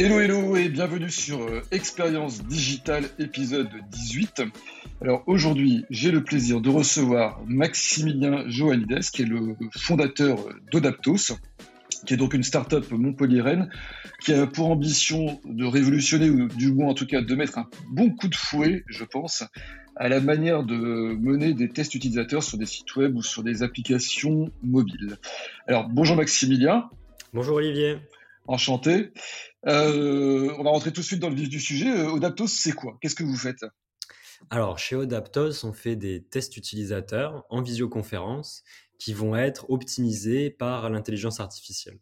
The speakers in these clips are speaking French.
Hello hello et bienvenue sur euh, Expérience Digitale épisode 18. Alors aujourd'hui j'ai le plaisir de recevoir Maximilien Joannides qui est le fondateur d'Odaptos qui est donc une start-up montpelliéraine qui a pour ambition de révolutionner ou du moins en tout cas de mettre un bon coup de fouet je pense à la manière de mener des tests utilisateurs sur des sites web ou sur des applications mobiles. Alors bonjour Maximilien. Bonjour Olivier. Enchanté. Euh, on va rentrer tout de suite dans le vif du sujet. Euh, Odaptos, c'est quoi? Qu'est-ce que vous faites? Alors, chez Odaptos, on fait des tests utilisateurs en visioconférence qui vont être optimisés par l'intelligence artificielle.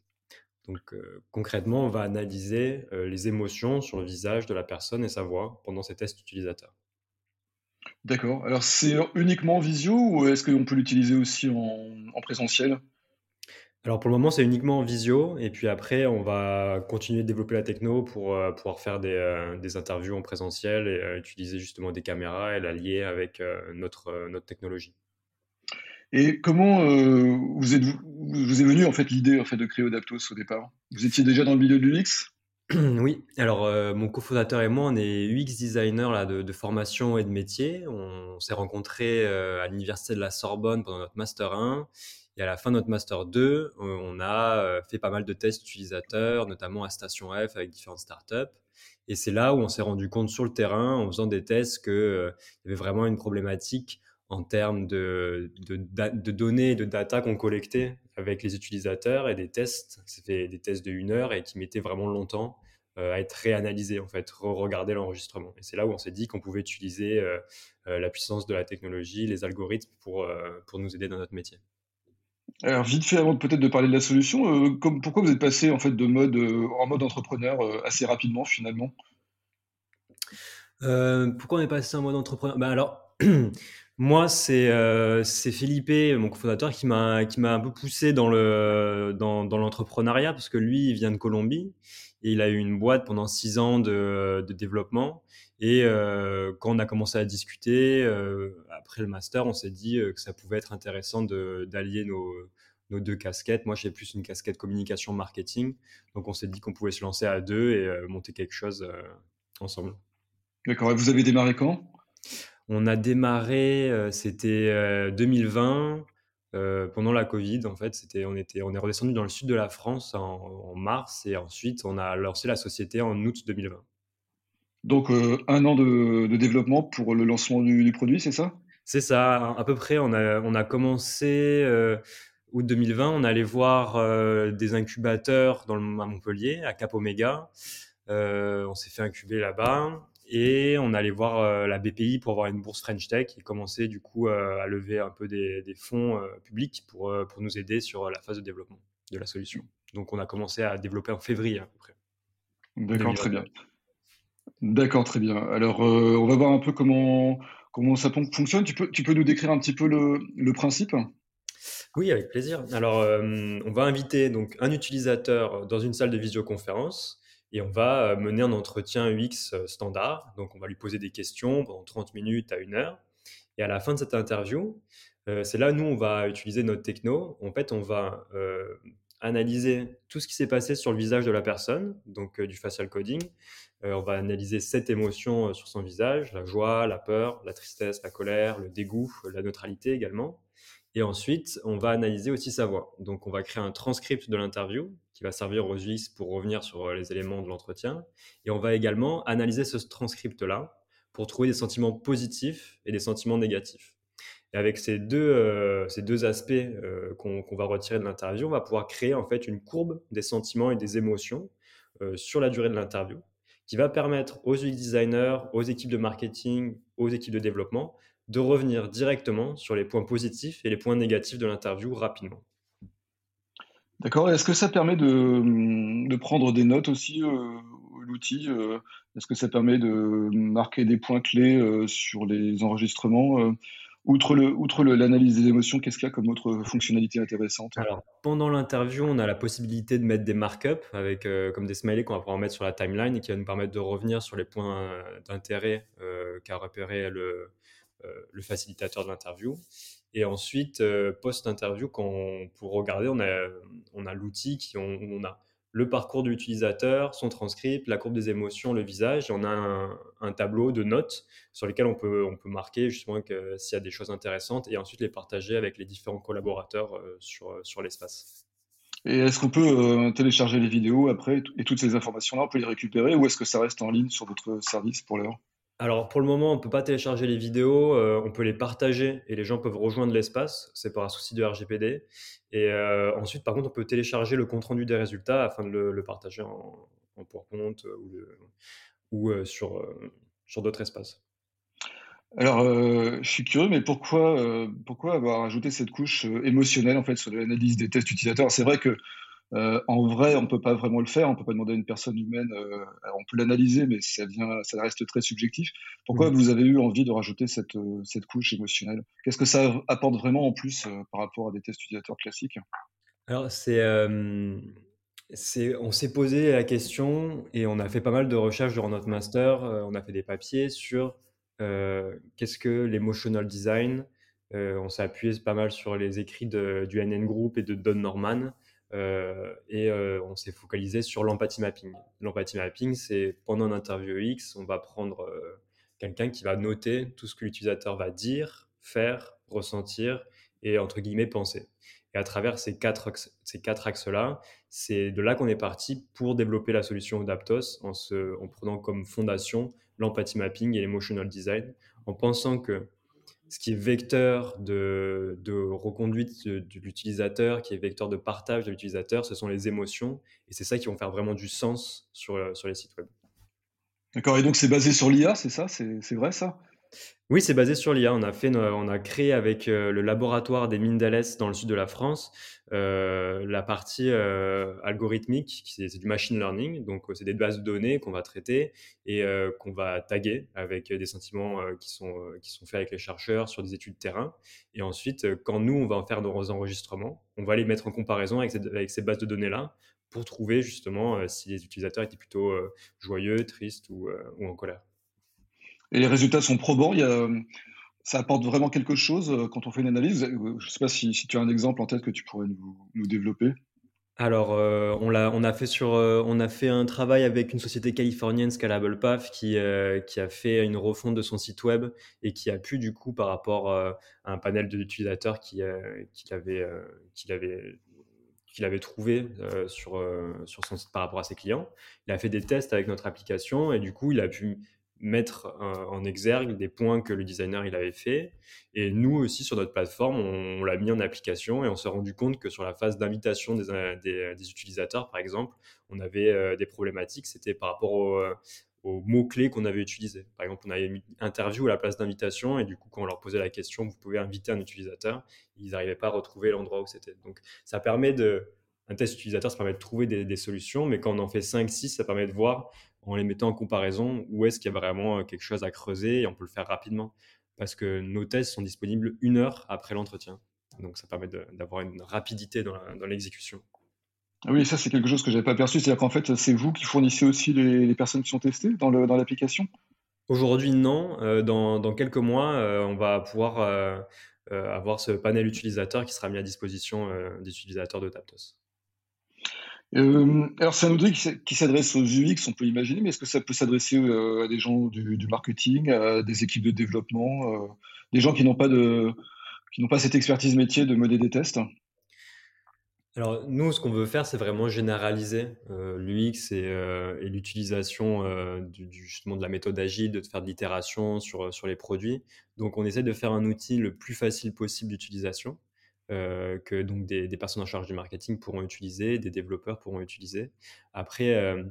Donc, euh, concrètement, on va analyser les émotions sur le visage de la personne et sa voix pendant ces tests utilisateurs. D'accord. Alors, c'est uniquement en visio ou est-ce qu'on peut l'utiliser aussi en présentiel? Alors pour le moment, c'est uniquement en visio. Et puis après, on va continuer de développer la techno pour euh, pouvoir faire des, euh, des, interviews en présentiel et euh, utiliser justement des caméras et la lier avec notre, notre technologie. Et comment vous, êtes, vous est venu en fait l'idée en fait de créer Odaptos au départ? Vous étiez déjà dans le milieu de l'UX Oui, alors mon cofondateur et moi, on est UX designer là, de, de formation et de métier. On s'est rencontrés à l'université de la Sorbonne pendant notre master 1 et à la fin de notre Master 2, euh, on a euh, fait pas mal de tests utilisateurs, notamment à Station F avec différentes startups. Et c'est là où on s'est rendu compte sur le terrain, en faisant des tests, qu'il euh, y avait vraiment une problématique en termes de, données, de data qu'on collectait avec les utilisateurs et des tests. C'était des tests de une heure et qui mettaient vraiment longtemps à être réanalysés, en fait, re-regarder l'enregistrement. Et c'est là où on s'est dit qu'on pouvait utiliser la puissance de la technologie, les algorithmes pour nous aider dans notre métier. Alors vite fait avant peut-être de parler de la solution, euh, pourquoi vous êtes passé en fait de mode euh, en mode entrepreneur euh, assez rapidement finalement? Pourquoi on est passé en mode entrepreneur? Bah alors moi c'est c'est Philippe, mon cofondateur, qui m'a qui m'a un peu poussé dans le dans l'entrepreneuriat parce que lui il vient de Colombie et il a eu une boîte pendant six ans de, de développement et quand on a commencé à discuter, après le master, on s'est dit que ça pouvait être intéressant d'allier nos, nos, deux casquettes. Moi, j'ai plus une casquette communication marketing. Donc, on s'est dit qu'on pouvait se lancer à deux et monter quelque chose ensemble. D'accord. Et vous avez démarré quand? On a démarré, c'était 2020. Pendant la Covid, en fait, c'était, on, était, on est redescendu dans le sud de la France en, en mars et ensuite on a lancé la société en août 2020. Donc euh, un an de, développement pour le lancement du, produit, c'est ça? C'est ça, à peu près. On a, on a commencé euh, août 2020, on allait voir euh, des incubateurs dans le, à Montpellier, à Cap Omega. on s'est fait incuber là-bas et on allait voir la BPI pour avoir une bourse French Tech et commencer du coup à lever un peu des, fonds publics pour, pour nous aider sur la phase de développement de la solution. Donc on a commencé à développer en février à peu près. D'accord, très bien. D'accord, très bien. Alors, euh, on va voir un peu comment, comment ça fonctionne. Tu peux, tu peux nous décrire un petit peu le, le principe? Oui, avec plaisir. Alors, euh, on va inviter donc un utilisateur dans une salle de visioconférence et on va euh, mener un entretien UX standard. Donc, on va lui poser des questions pendant 30 minutes à une heure. Et à la fin de cette interview, c'est là, nous, on va utiliser notre techno. En fait, on va analyser tout ce qui s'est passé sur le visage de la personne, donc du facial coding, euh, on va analyser sept émotions euh, sur son visage, la joie, la peur, la tristesse, la colère, le dégoût, la neutralité également. Et ensuite, on va analyser aussi sa voix. Donc, on va créer un transcript de l'interview qui va servir aux UX pour revenir sur euh, les éléments de l'entretien. Et on va également analyser ce transcript-là pour trouver des sentiments positifs et des sentiments négatifs. Et avec ces deux, ces deux aspects qu'on va retirer de l'interview, on va pouvoir créer en fait une courbe des sentiments et des émotions sur la durée de l'interview qui va permettre aux UX designers, aux équipes de marketing, aux équipes de développement de revenir directement sur les points positifs et les points négatifs de l'interview rapidement. D'accord. Est-ce que ça permet de, prendre des notes aussi, euh, l'outil euh, Est-ce que ça permet de marquer des points clés euh, sur les enregistrements Outre, le, outre l'analyse des émotions, qu'est-ce qu'il y a comme autre fonctionnalité intéressante? Alors, pendant l'interview, on a la possibilité de mettre des markups avec comme des smileys qu'on va pouvoir mettre sur la timeline et qui va nous permettre de revenir sur les points d'intérêt qu'a repéré le, le, facilitateur de l'interview. Et ensuite, post-interview, quand pour regarder, on a, l'outil qui on, a le parcours de l'utilisateur, son transcript, la courbe des émotions, le visage. Et on a un, tableau de notes sur lesquels on peut, marquer justement s'il y a des choses intéressantes et ensuite les partager avec les différents collaborateurs euh, sur, l'espace. Et est-ce qu'on peut euh, télécharger les vidéos après et toutes ces informations-là, on peut les récupérer ou est-ce que ça reste en ligne sur votre service pour l'heure? Alors pour le moment, on ne peut pas télécharger les vidéos, euh, on peut les partager et les gens peuvent rejoindre l'espace, c'est par un souci de RGPD. Et euh, ensuite, par contre, on peut télécharger le compte-rendu des résultats afin de le, partager en, en PowerPoint ou, ou sur, sur d'autres espaces. Alors, je suis curieux, mais pourquoi, pourquoi avoir ajouté cette couche émotionnelle en fait sur l'analyse des tests utilisateurs? C'est vrai que euh, en vrai, on ne peut pas vraiment le faire. On ne peut pas demander à une personne humaine. Euh, on peut l'analyser, mais ça, vient, ça reste très subjectif. Pourquoi vous avez eu envie de rajouter cette, euh, cette couche émotionnelle? Qu'est-ce que ça apporte vraiment en plus par rapport à des tests utilisateurs classiques? Alors, c'est, c'est, on s'est posé la question et on a fait pas mal de recherches durant notre master. on a fait des papiers sur qu'est-ce que l'emotional design? on s'est appuyé pas mal sur les écrits de, du NN Group et de Don Norman. Euh, et euh, on s'est focalisé sur l'empathie mapping. L'empathie mapping, c'est pendant un interview X, on va prendre euh, quelqu'un qui va noter tout ce que l'utilisateur va dire, faire, ressentir et entre guillemets penser. Et à travers ces quatre, ces quatre axes-là, c'est de là qu'on est parti pour développer la solution d'Aptos en, en prenant comme fondation l'empathie mapping et l'emotional design, en pensant que ce qui est vecteur de, reconduite de, l'utilisateur, qui est vecteur de partage de l'utilisateur, ce sont les émotions. Et c'est ça qui va faire vraiment du sens sur, euh, sur les sites web. D'accord, et donc c'est basé sur l'IA, c'est ça? C'est vrai ça? Oui, c'est basé sur l'IA. On a fait, on a créé avec euh, le laboratoire des mines d'Alès dans le sud de la France euh, la partie euh, algorithmique, c'est du machine learning. Donc, c'est des bases de données qu'on va traiter et qu'on va taguer avec des sentiments qui sont qui sont faits avec les chercheurs sur des études de terrain. Et ensuite, quand nous on va en faire nos enregistrements, on va les mettre en comparaison avec, avec ces bases de données là pour trouver justement si les utilisateurs étaient plutôt joyeux, tristes ou en colère. Et les résultats sont probants. Ça apporte vraiment quelque chose euh, quand on fait une analyse. Euh, je ne sais pas si, tu as un exemple en tête que tu pourrais nous, développer. Alors, euh, on, a, fait un travail avec une société californienne, Scalable Path, qui, qui a fait une refonte de son site web et qui a pu, du coup, par rapport à un panel d'utilisateurs avait, qu'il avait, trouvé sur son site par rapport à ses clients. Il a fait des tests avec notre application et du coup, il a pu mettre en exergue des points que le designer il avait fait. Et nous aussi, sur notre plateforme, on, l'a mis en application et on s'est rendu compte que sur la phase d'invitation des, euh, euh, utilisateurs, par exemple, on avait euh, des problématiques. C'était par rapport aux mots-clés qu'on avait utilisés. Par exemple, on avait mis interview à la place d'invitation et du coup, quand on leur posait la question, vous pouvez inviter un utilisateur, ils n'arrivaient pas à retrouver l'endroit où c'était. Donc, ça permet de, un test utilisateur, ça permet de trouver des, des, solutions, mais quand on en fait 5, 6, ça permet de voir en les mettant en comparaison où est-ce qu'il y a vraiment euh, quelque chose à creuser et on peut le faire rapidement? Parce que nos tests sont disponibles une heure après l'entretien. Donc ça permet d'avoir une rapidité dans l'exécution. Ah oui, ça c'est quelque chose que je n'avais pas perçu. C'est-à-dire qu'en fait, c'est vous qui fournissez aussi les, personnes qui sont testées dans l'application? Aujourd'hui, non. Euh, dans, dans, quelques mois, euh, on va pouvoir avoir ce panel utilisateur qui sera mis à disposition des utilisateurs de Taptos. Euh, alors, c'est un outil qui, s'adresse aux UX, on peut imaginer, mais est-ce que ça peut s'adresser euh, à des gens du, marketing, à des équipes de développement, euh, des gens qui n'ont pas, cette expertise métier de modéliser des tests? Alors nous, ce qu'on veut faire, c'est vraiment généraliser l'UX et, l'utilisation justement de la méthode agile, de faire de l'itération sur, sur les produits. Donc on essaie de faire un outil le plus facile possible d'utilisation. Euh, que donc des, personnes en charge du marketing pourront utiliser, des développeurs pourront utiliser. Après, euh,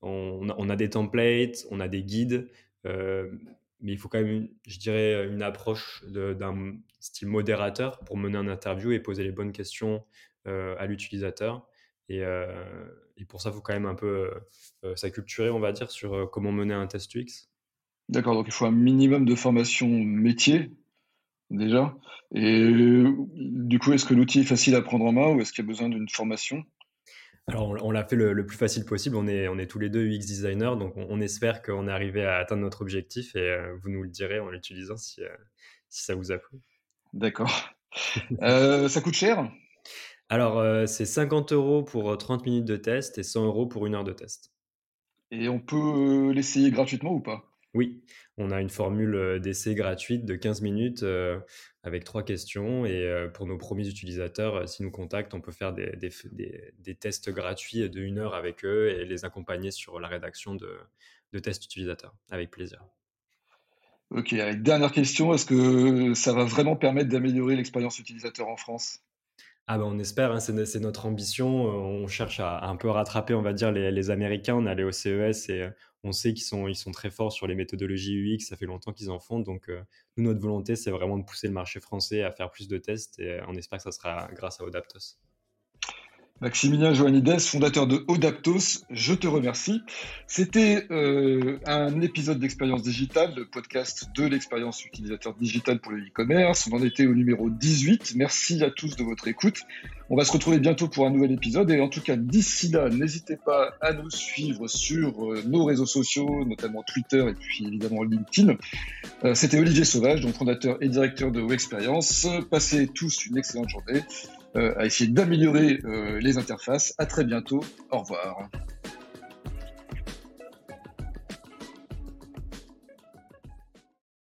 on, a des templates, on a des guides, euh, mais il faut quand même, je dirais, une approche d'un style modérateur pour mener un interview et poser les bonnes questions à l'utilisateur. Et, et, pour ça, il faut quand même un peu s'acculturer, on va dire, sur comment mener un test UX. D'accord, donc il faut un minimum de formation métier déjà. Et du coup, est-ce que l'outil est facile à prendre en main ou est-ce qu'il y a besoin d'une formation? Alors, on, l'a fait le, plus facile possible. On est, on est tous les deux UX designers, donc on, espère qu'on est arrivé à atteindre notre objectif et euh, vous nous le direz en l'utilisant si, euh, si ça vous a plu. D'accord. Euh, ça coûte cher? Alors, c'est 50 euros pour 30 minutes de test et 100 euros pour une heure de test. Et on peut l'essayer gratuitement ou pas? Oui, on a une formule d'essai gratuite de 15 minutes avec trois questions. Et pour nos premiers utilisateurs, s'ils nous contactent, on peut faire des, des, tests gratuits de une heure avec eux et les accompagner sur la rédaction de, de tests utilisateurs, avec plaisir. Ok, dernière question, est-ce que ça va vraiment permettre d'améliorer l'expérience utilisateur en France? Ah ben on espère, hein, c'est notre ambition. On cherche à, un peu rattraper, on va dire, les, Américains. On allait au CES et on sait qu'ils sont, ils sont très forts sur les méthodologies UX. Ça fait longtemps qu'ils en font. Donc, nous, notre volonté, c'est vraiment de pousser le marché français à faire plus de tests et on espère que ça sera grâce à Odaptos. Maximilien Joannides, fondateur de Odaptos, je te remercie. C'était euh, un épisode d'Expérience Digitale, le podcast de l'expérience utilisateur digitale pour le e-commerce. On en était au numéro 18. Merci à tous de votre écoute. On va se retrouver bientôt pour un nouvel épisode. Et en tout cas, d'ici là, n'hésitez pas à nous suivre sur euh, nos réseaux sociaux, notamment Twitter et puis évidemment LinkedIn. Euh, c'était Olivier Sauvage, fondateur et directeur de Experience. Passez tous une excellente journée. Euh, à essayer d'améliorer euh, les interfaces. À très bientôt. Au revoir.